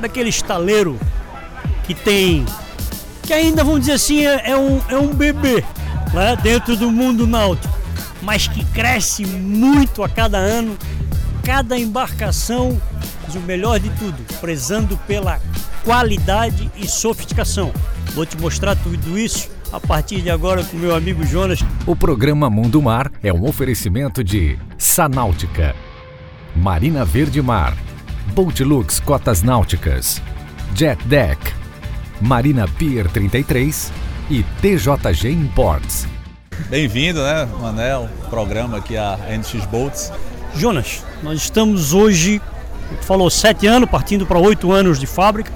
Sabe aquele estaleiro que tem. que ainda, vamos dizer assim, é, é um, é um bebê né, dentro do mundo náutico, mas que cresce muito a cada ano, cada embarcação, mas o melhor de tudo, prezando pela qualidade e sofisticação. Vou te mostrar tudo isso a partir de agora com meu amigo Jonas. O programa Mundo Mar é um oferecimento de Sanáutica, Marina Verde Mar, Boatlux Cotas Náuticas, Jet Deck, Marina Pier 33 e TJG Imports. Bem-vindo, né, Manel, programa aqui a NX Boats. Jonas, nós estamos hoje, falou sete anos, partindo para oito anos de fábrica.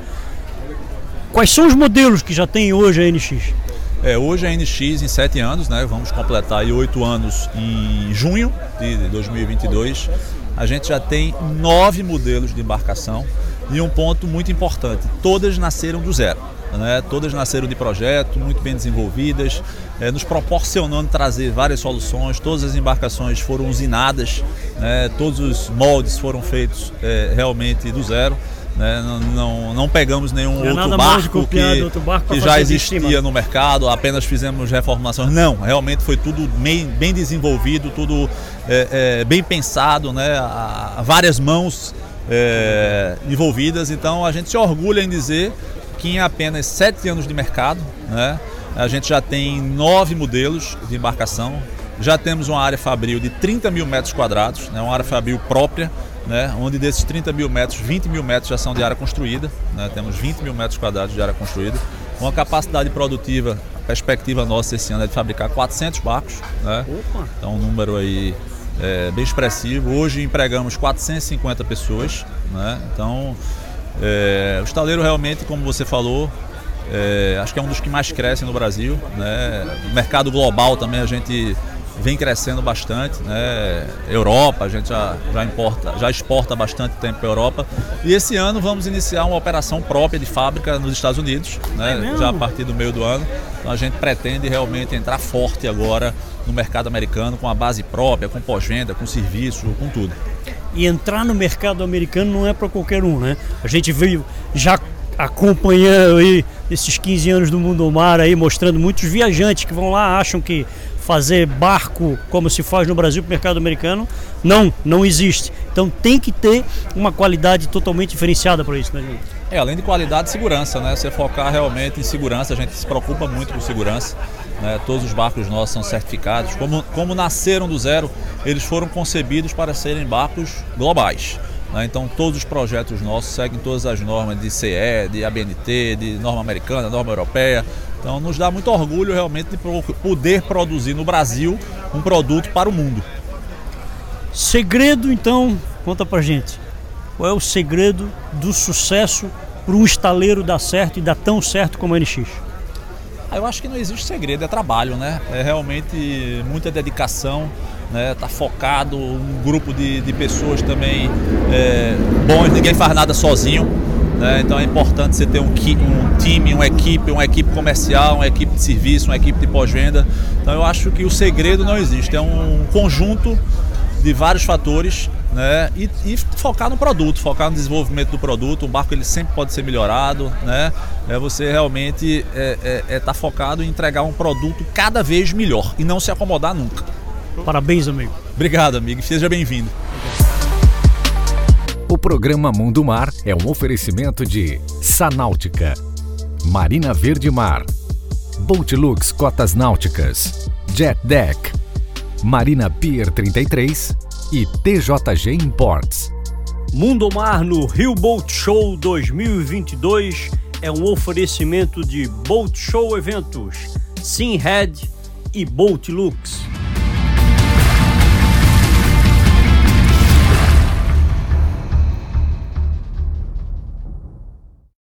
Quais são os modelos que já tem hoje a NX? É, hoje a NX em sete anos, né? Vamos completar oito anos em junho de 2022. A gente já tem nove modelos de embarcação e um ponto muito importante: todas nasceram do zero. Né? Todas nasceram de projeto, muito bem desenvolvidas, é, nos proporcionando trazer várias soluções. Todas as embarcações foram usinadas, né? todos os moldes foram feitos é, realmente do zero. Né? Não, não, não, pegamos nenhum outro barco, que, outro barco, que já existia no mercado, apenas fizemos reformulações. Não, realmente foi tudo bem, bem desenvolvido, tudo é, é, bem pensado, né? A, a várias mãos é, envolvidas. Então a gente se orgulha em dizer que em apenas sete anos de mercado, né, a gente já tem nove modelos de embarcação, já temos uma área fabril de 30 mil metros quadrados, né, uma área fabril própria, né, onde desses 30 mil metros, 20 mil metros já são de área construída, né, temos 20 mil metros quadrados de área construída, uma capacidade produtiva, a perspectiva nossa esse ano é de fabricar 400 barcos, né, então um número aí é, bem expressivo. Hoje empregamos 450 pessoas, né, então é, o estaleiro realmente, como você falou, é, acho que é um dos que mais crescem no Brasil. Né? O mercado global também a gente vem crescendo bastante. Né? Europa, a gente já, já, importa, já exporta bastante tempo para a Europa. E esse ano vamos iniciar uma operação própria de fábrica nos Estados Unidos, né? É já a partir do meio do ano. Então a gente pretende realmente entrar forte agora no mercado americano com a base própria, com pós-venda, com serviço, com tudo e entrar no mercado americano não é para qualquer um, né? A gente veio já acompanhando aí esses 15 anos do Mundo Mar aí, mostrando muitos viajantes que vão lá, acham que fazer barco como se faz no Brasil para o mercado americano, não, não existe. Então tem que ter uma qualidade totalmente diferenciada para isso, né, gente? É, além de qualidade, segurança, né? Você focar realmente em segurança, a gente se preocupa muito com segurança. Né? Todos os barcos nossos são certificados. Como, como nasceram do zero, eles foram concebidos para serem barcos globais. Né? Então, todos os projetos nossos seguem todas as normas de CE, de ABNT, de norma americana, norma europeia. Então, nos dá muito orgulho realmente de poder produzir no Brasil um produto para o mundo. Segredo, então, conta pra gente. Qual é o segredo do sucesso para um estaleiro dar certo e dar tão certo como a NX? Ah, eu acho que não existe segredo, é trabalho, né? É realmente muita dedicação, né? Tá focado, um grupo de, de pessoas também é, bons, ninguém faz nada sozinho. Né? Então é importante você ter um, um, time, uma equipe, uma equipe comercial, uma equipe de serviço, uma equipe de pós-venda. Então eu acho que o segredo não existe, é um conjunto de vários fatores né? E, e, focar no produto, focar no desenvolvimento do produto. O barco ele sempre pode ser melhorado, né? É você realmente é, é, é tá focado em entregar um produto cada vez melhor e não se acomodar nunca. Parabéns, amigo. Obrigado, amigo. Seja bem-vindo. Programa Mundo Mar é um oferecimento de Sanáutica, Marina Verde Mar, Boatlux Cotas Náuticas, Jet Deck, Marina Pier 33 e TJG Imports. Mundo Mar no Rio Boat Show 2022 é um oferecimento de Boat Show Eventos, Simhead e Boat Lux.